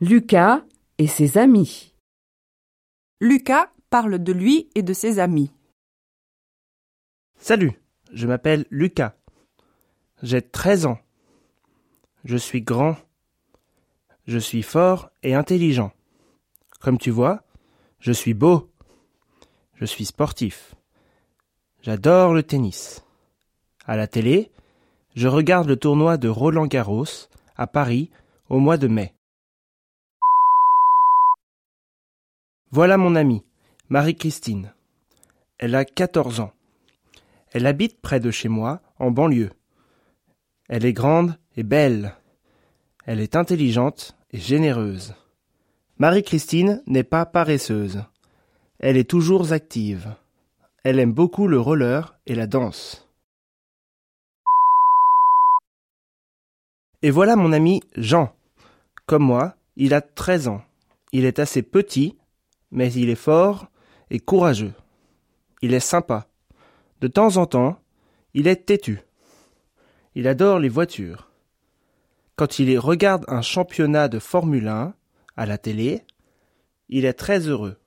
Lucas et ses amis. Lucas parle de lui et de ses amis. Salut, je m'appelle Lucas. J'ai 13 ans. Je suis grand. Je suis fort et intelligent. Comme tu vois, je suis beau. Je suis sportif. J'adore le tennis. À la télé, je regarde le tournoi de Roland Garros à Paris au mois de mai. Voilà mon amie, Marie-Christine. Elle a 14 ans. Elle habite près de chez moi, en banlieue. Elle est grande et belle. Elle est intelligente et généreuse. Marie-Christine n'est pas paresseuse. Elle est toujours active. Elle aime beaucoup le roller et la danse. Et voilà mon ami Jean. Comme moi, il a 13 ans. Il est assez petit, mais il est fort et courageux. Il est sympa. De temps en temps, il est têtu. Il adore les voitures. Quand il regarde un championnat de Formule 1 à la télé, il est très heureux.